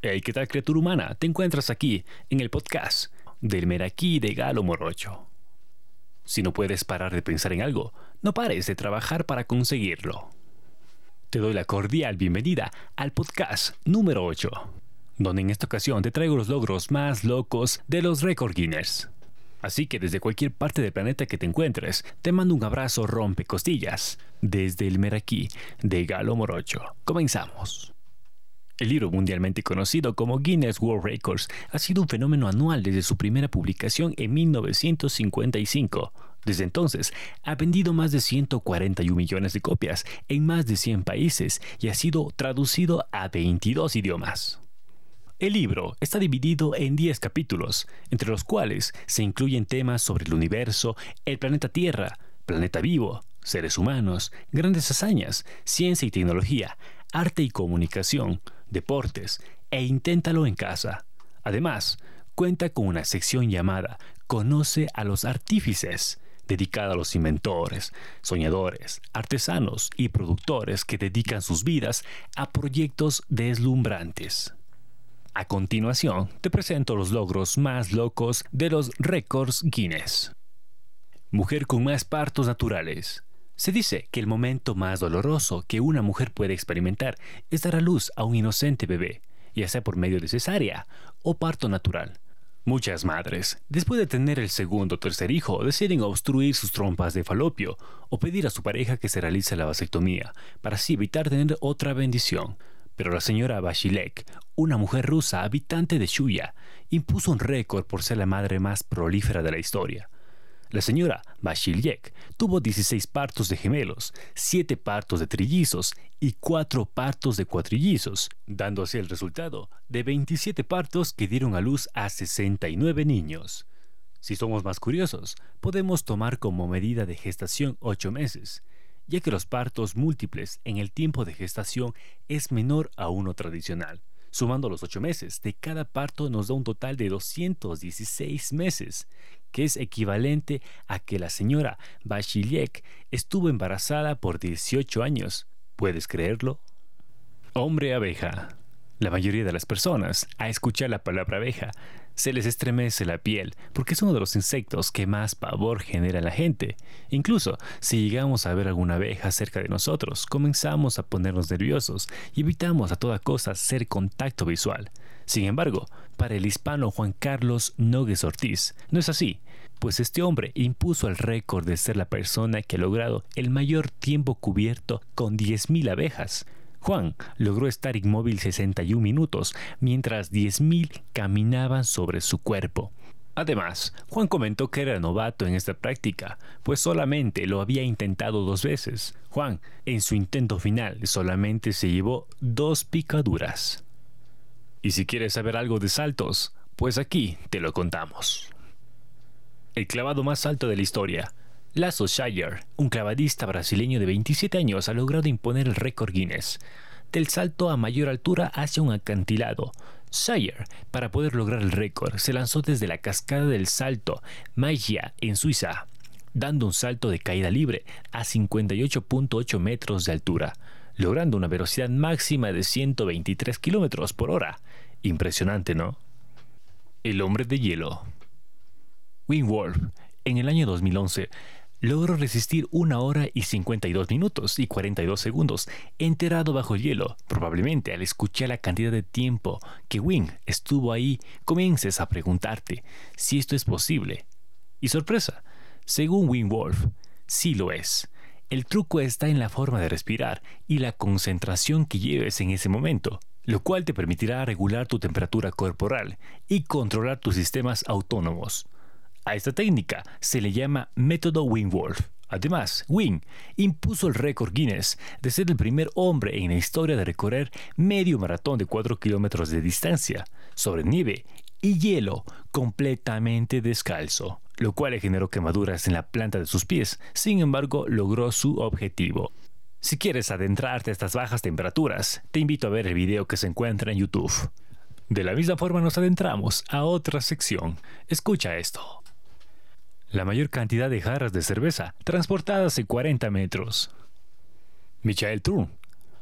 Hey, ¿qué tal criatura humana? Te encuentras aquí, en el podcast del Meraquí de Galo Morocho. Si no puedes parar de pensar en algo, no pares de trabajar para conseguirlo. Te doy la cordial bienvenida al podcast número 8, donde en esta ocasión te traigo los logros más locos de los Record Guinness. Así que desde cualquier parte del planeta que te encuentres, te mando un abrazo rompe costillas desde el Meraquí de Galo Morocho. Comenzamos. El libro mundialmente conocido como Guinness World Records ha sido un fenómeno anual desde su primera publicación en 1955. Desde entonces, ha vendido más de 141 millones de copias en más de 100 países y ha sido traducido a 22 idiomas. El libro está dividido en 10 capítulos, entre los cuales se incluyen temas sobre el universo, el planeta Tierra, planeta vivo, seres humanos, grandes hazañas, ciencia y tecnología, arte y comunicación, deportes e inténtalo en casa. Además, cuenta con una sección llamada Conoce a los artífices, dedicada a los inventores, soñadores, artesanos y productores que dedican sus vidas a proyectos deslumbrantes. A continuación, te presento los logros más locos de los récords Guinness. Mujer con más partos naturales. Se dice que el momento más doloroso que una mujer puede experimentar es dar a luz a un inocente bebé, ya sea por medio de cesárea o parto natural. Muchas madres, después de tener el segundo o tercer hijo, deciden obstruir sus trompas de falopio o pedir a su pareja que se realice la vasectomía para así evitar tener otra bendición. Pero la señora Bashilek, una mujer rusa habitante de Shuya, impuso un récord por ser la madre más prolífera de la historia. La señora Bashilyek tuvo 16 partos de gemelos, 7 partos de trillizos y 4 partos de cuatrillizos, dando así el resultado de 27 partos que dieron a luz a 69 niños. Si somos más curiosos, podemos tomar como medida de gestación 8 meses, ya que los partos múltiples en el tiempo de gestación es menor a uno tradicional. Sumando los 8 meses de cada parto nos da un total de 216 meses, que es equivalente a que la señora Bashiliek estuvo embarazada por 18 años. ¿Puedes creerlo? Hombre abeja. La mayoría de las personas, a escuchar la palabra abeja, se les estremece la piel porque es uno de los insectos que más pavor genera en la gente. Incluso si llegamos a ver alguna abeja cerca de nosotros, comenzamos a ponernos nerviosos y evitamos a toda costa hacer contacto visual. Sin embargo, para el hispano Juan Carlos Nogues Ortiz, no es así, pues este hombre impuso el récord de ser la persona que ha logrado el mayor tiempo cubierto con 10.000 abejas. Juan logró estar inmóvil 61 minutos, mientras 10.000 caminaban sobre su cuerpo. Además, Juan comentó que era novato en esta práctica, pues solamente lo había intentado dos veces. Juan, en su intento final, solamente se llevó dos picaduras. Y si quieres saber algo de saltos, pues aquí te lo contamos. El clavado más alto de la historia, Lasso Shire, un clavadista brasileño de 27 años, ha logrado imponer el récord Guinness del salto a mayor altura hacia un acantilado. Shire, para poder lograr el récord, se lanzó desde la cascada del salto Magia en Suiza, dando un salto de caída libre a 58.8 metros de altura, logrando una velocidad máxima de 123 kilómetros por hora. Impresionante, ¿no? El hombre de hielo. Wolf, en el año 2011, logró resistir una hora y 52 minutos y 42 segundos enterrado bajo el hielo. Probablemente al escuchar la cantidad de tiempo que Wing estuvo ahí, comiences a preguntarte si esto es posible. Y sorpresa, según Wing Wolf, sí lo es. El truco está en la forma de respirar y la concentración que lleves en ese momento, lo cual te permitirá regular tu temperatura corporal y controlar tus sistemas autónomos. A esta técnica se le llama método Wing-Wolf. Además, Wing impuso el récord Guinness de ser el primer hombre en la historia de recorrer medio maratón de 4 kilómetros de distancia sobre nieve y hielo completamente descalzo, lo cual le generó quemaduras en la planta de sus pies. Sin embargo, logró su objetivo. Si quieres adentrarte a estas bajas temperaturas, te invito a ver el video que se encuentra en YouTube. De la misma forma nos adentramos a otra sección. Escucha esto la mayor cantidad de jarras de cerveza transportadas en 40 metros. Michael Trun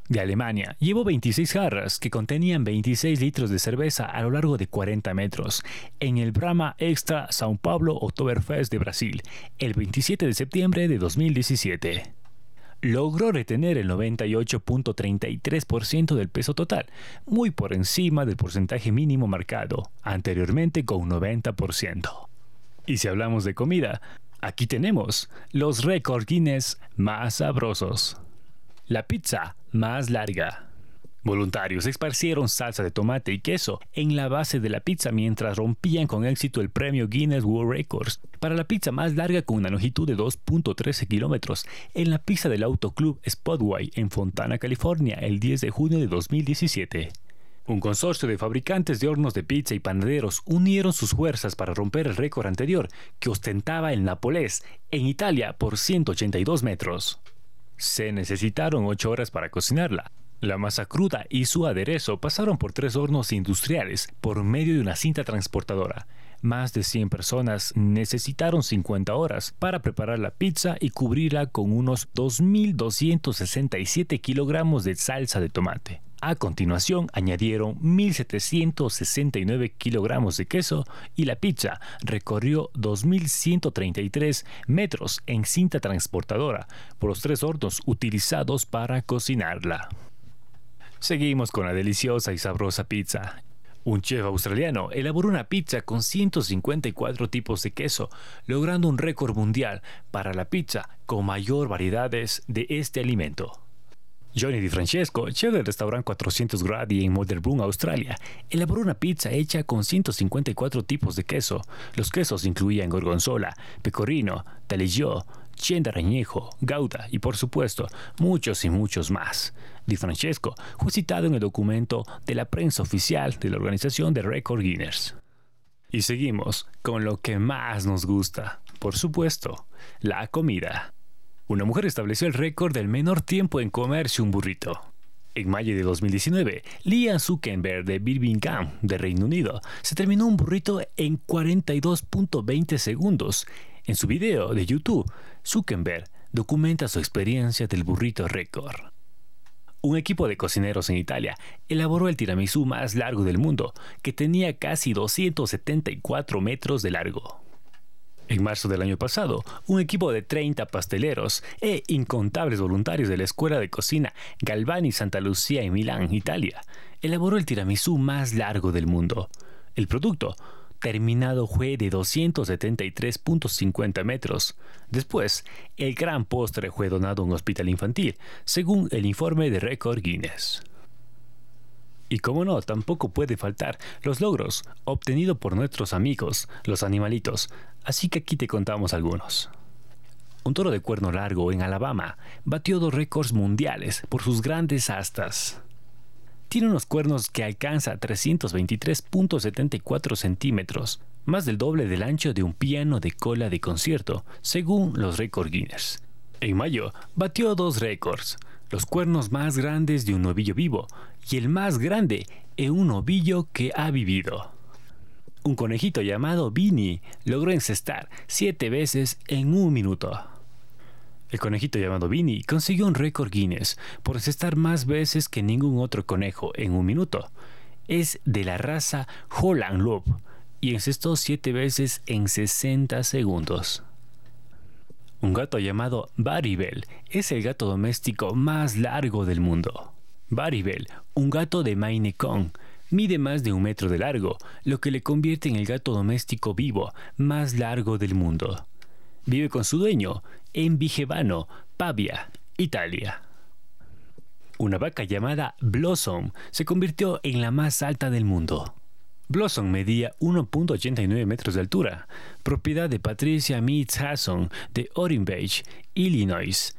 de Alemania, llevó 26 jarras que contenían 26 litros de cerveza a lo largo de 40 metros en el Brahma Extra São Paulo Oktoberfest de Brasil, el 27 de septiembre de 2017. Logró retener el 98.33% del peso total, muy por encima del porcentaje mínimo marcado, anteriormente con 90%. Y si hablamos de comida, aquí tenemos los récord Guinness más sabrosos. La pizza más larga. Voluntarios esparcieron salsa de tomate y queso en la base de la pizza mientras rompían con éxito el premio Guinness World Records para la pizza más larga con una longitud de 2.13 kilómetros en la pista del Autoclub Spotway en Fontana, California, el 10 de junio de 2017. Un consorcio de fabricantes de hornos de pizza y panaderos unieron sus fuerzas para romper el récord anterior que ostentaba el Napolés en Italia por 182 metros. Se necesitaron 8 horas para cocinarla. La masa cruda y su aderezo pasaron por tres hornos industriales por medio de una cinta transportadora. Más de 100 personas necesitaron 50 horas para preparar la pizza y cubrirla con unos 2.267 kilogramos de salsa de tomate. A continuación añadieron 1.769 kilogramos de queso y la pizza recorrió 2.133 metros en cinta transportadora por los tres hornos utilizados para cocinarla. Seguimos con la deliciosa y sabrosa pizza. Un chef australiano elaboró una pizza con 154 tipos de queso, logrando un récord mundial para la pizza con mayor variedades de este alimento. Johnny Di Francesco, chef del restaurante 400 Gradi en Modern Australia, elaboró una pizza hecha con 154 tipos de queso. Los quesos incluían gorgonzola, pecorino, taliglio, cheddar añejo, gouda y por supuesto muchos y muchos más. Di Francesco fue citado en el documento de la prensa oficial de la organización de Record Guinness. Y seguimos con lo que más nos gusta, por supuesto, la comida. Una mujer estableció el récord del menor tiempo en comerse un burrito. En mayo de 2019, Liam Zuckerberg de Birmingham, de Reino Unido, se terminó un burrito en 42.20 segundos. En su video de YouTube, Zuckerberg documenta su experiencia del burrito récord. Un equipo de cocineros en Italia elaboró el tiramisú más largo del mundo, que tenía casi 274 metros de largo. En marzo del año pasado, un equipo de 30 pasteleros e incontables voluntarios de la Escuela de Cocina Galvani Santa Lucía en Milán, Italia, elaboró el tiramisú más largo del mundo. El producto terminado fue de 273.50 metros. Después, el gran postre fue donado a un hospital infantil, según el informe de Record Guinness. Y como no, tampoco puede faltar los logros obtenidos por nuestros amigos, los animalitos, así que aquí te contamos algunos. Un toro de cuerno largo en Alabama batió dos récords mundiales por sus grandes astas. Tiene unos cuernos que alcanza 323.74 centímetros, más del doble del ancho de un piano de cola de concierto, según los récords Guinness. En mayo batió dos récords, los cuernos más grandes de un novillo vivo y el más grande en un ovillo que ha vivido. Un conejito llamado Vinny logró encestar siete veces en un minuto. El conejito llamado Vinny consiguió un récord Guinness por encestar más veces que ningún otro conejo en un minuto. Es de la raza Holland Loop y encestó siete veces en 60 segundos. Un gato llamado Baribel es el gato doméstico más largo del mundo. Baribel, un gato de Maine Coon, mide más de un metro de largo, lo que le convierte en el gato doméstico vivo más largo del mundo. Vive con su dueño en Vigevano, Pavia, Italia. Una vaca llamada Blossom se convirtió en la más alta del mundo. Blossom medía 1.89 metros de altura, propiedad de Patricia Meets Hasson de Orange, Illinois,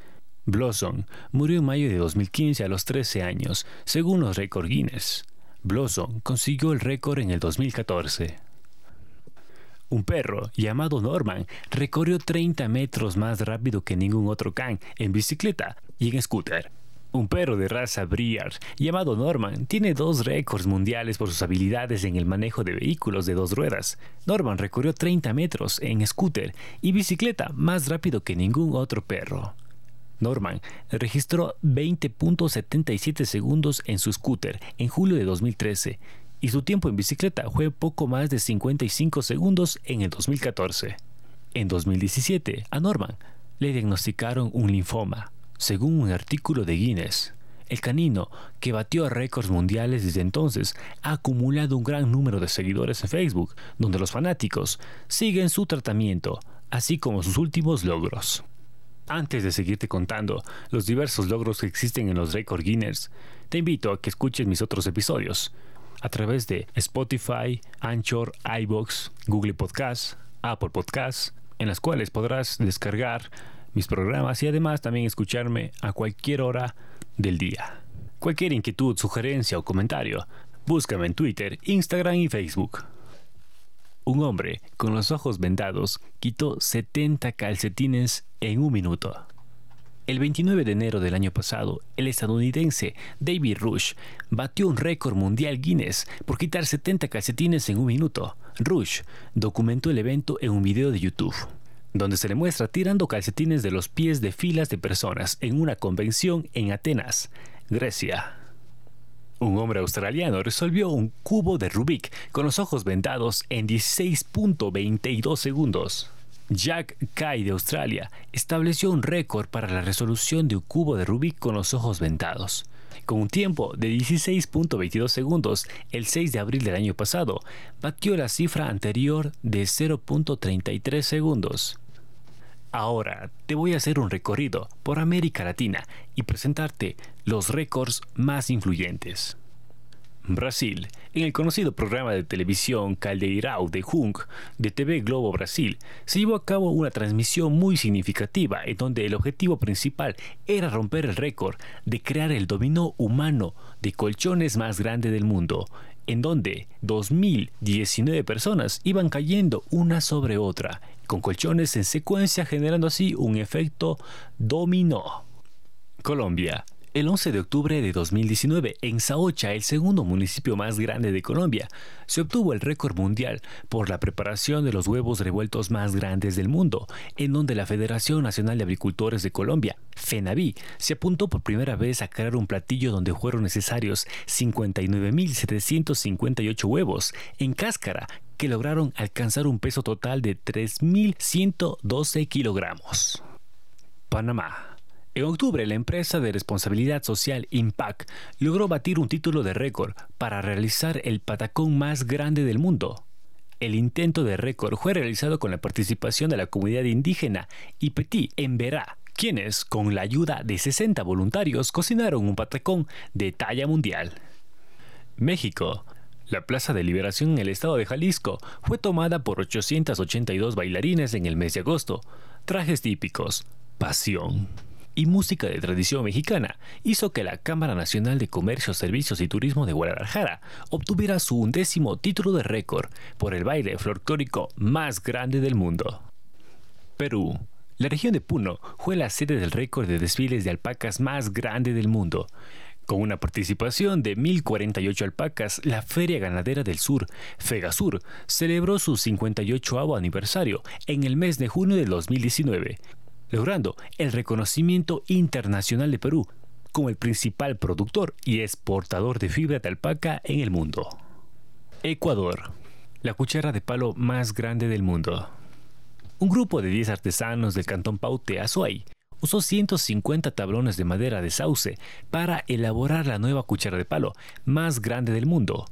Blossom murió en mayo de 2015 a los 13 años, según los récords Guinness. Blossom consiguió el récord en el 2014. Un perro llamado Norman recorrió 30 metros más rápido que ningún otro can en bicicleta y en scooter. Un perro de raza Briard llamado Norman tiene dos récords mundiales por sus habilidades en el manejo de vehículos de dos ruedas. Norman recorrió 30 metros en scooter y bicicleta más rápido que ningún otro perro. Norman registró 20.77 segundos en su scooter en julio de 2013 y su tiempo en bicicleta fue poco más de 55 segundos en el 2014. En 2017, a Norman le diagnosticaron un linfoma, según un artículo de Guinness. El canino, que batió récords mundiales desde entonces, ha acumulado un gran número de seguidores en Facebook, donde los fanáticos siguen su tratamiento, así como sus últimos logros. Antes de seguirte contando los diversos logros que existen en los récords Guinness, te invito a que escuches mis otros episodios a través de Spotify, Anchor, iBox, Google Podcasts, Apple Podcasts, en las cuales podrás descargar mis programas y además también escucharme a cualquier hora del día. Cualquier inquietud, sugerencia o comentario, búscame en Twitter, Instagram y Facebook. Un hombre con los ojos vendados quitó 70 calcetines en un minuto. El 29 de enero del año pasado, el estadounidense David Rush batió un récord mundial Guinness por quitar 70 calcetines en un minuto. Rush documentó el evento en un video de YouTube, donde se le muestra tirando calcetines de los pies de filas de personas en una convención en Atenas, Grecia. Un hombre australiano resolvió un cubo de Rubik con los ojos vendados en 16.22 segundos. Jack Kai de Australia estableció un récord para la resolución de un cubo de Rubik con los ojos vendados. Con un tiempo de 16.22 segundos, el 6 de abril del año pasado, batió la cifra anterior de 0.33 segundos. Ahora te voy a hacer un recorrido por América Latina y presentarte los récords más influyentes. Brasil. En el conocido programa de televisión Caldeirão de Jung de TV Globo Brasil, se llevó a cabo una transmisión muy significativa en donde el objetivo principal era romper el récord de crear el dominó humano de colchones más grande del mundo, en donde 2.019 personas iban cayendo una sobre otra, con colchones en secuencia generando así un efecto dominó. Colombia. El 11 de octubre de 2019, en Saocha, el segundo municipio más grande de Colombia, se obtuvo el récord mundial por la preparación de los huevos revueltos más grandes del mundo, en donde la Federación Nacional de Agricultores de Colombia, FENAVI, se apuntó por primera vez a crear un platillo donde fueron necesarios 59.758 huevos en cáscara que lograron alcanzar un peso total de 3.112 kilogramos. Panamá. En octubre, la empresa de responsabilidad social Impact logró batir un título de récord para realizar el patacón más grande del mundo. El intento de récord fue realizado con la participación de la comunidad indígena Ipetí en Verá, quienes, con la ayuda de 60 voluntarios, cocinaron un patacón de talla mundial. México. La Plaza de Liberación en el estado de Jalisco fue tomada por 882 bailarines en el mes de agosto. Trajes típicos, pasión y música de tradición mexicana hizo que la Cámara Nacional de Comercio, Servicios y Turismo de Guadalajara obtuviera su undécimo título de récord por el baile folclórico más grande del mundo. Perú. La región de Puno fue la sede del récord de desfiles de alpacas más grande del mundo. Con una participación de 1.048 alpacas, la Feria Ganadera del Sur, FEGASUR, celebró su 58 aniversario en el mes de junio del 2019, logrando el reconocimiento internacional de Perú como el principal productor y exportador de fibra de alpaca en el mundo. Ecuador, la cuchara de palo más grande del mundo. Un grupo de 10 artesanos del cantón Paute, Azuay, usó 150 tablones de madera de sauce para elaborar la nueva cuchara de palo más grande del mundo.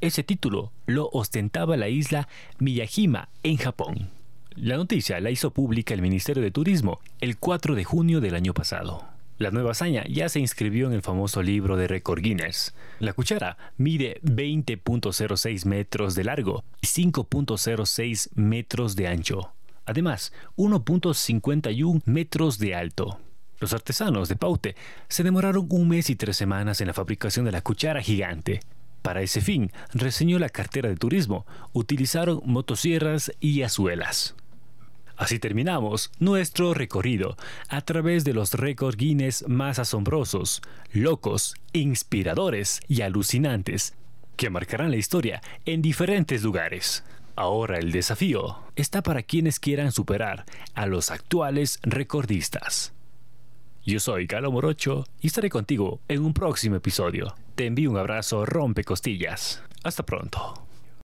Ese título lo ostentaba la isla Miyajima en Japón. La noticia la hizo pública el Ministerio de Turismo el 4 de junio del año pasado. La nueva hazaña ya se inscribió en el famoso libro de récord Guinness. La cuchara mide 20.06 metros de largo y 5.06 metros de ancho. Además, 1.51 metros de alto. Los artesanos de Paute se demoraron un mes y tres semanas en la fabricación de la cuchara gigante. Para ese fin, reseñó la cartera de turismo. Utilizaron motosierras y azuelas. Así terminamos nuestro recorrido a través de los récords Guinness más asombrosos, locos, inspiradores y alucinantes que marcarán la historia en diferentes lugares. Ahora el desafío está para quienes quieran superar a los actuales recordistas. Yo soy Galo Morocho y estaré contigo en un próximo episodio. Te envío un abrazo rompe costillas. Hasta pronto.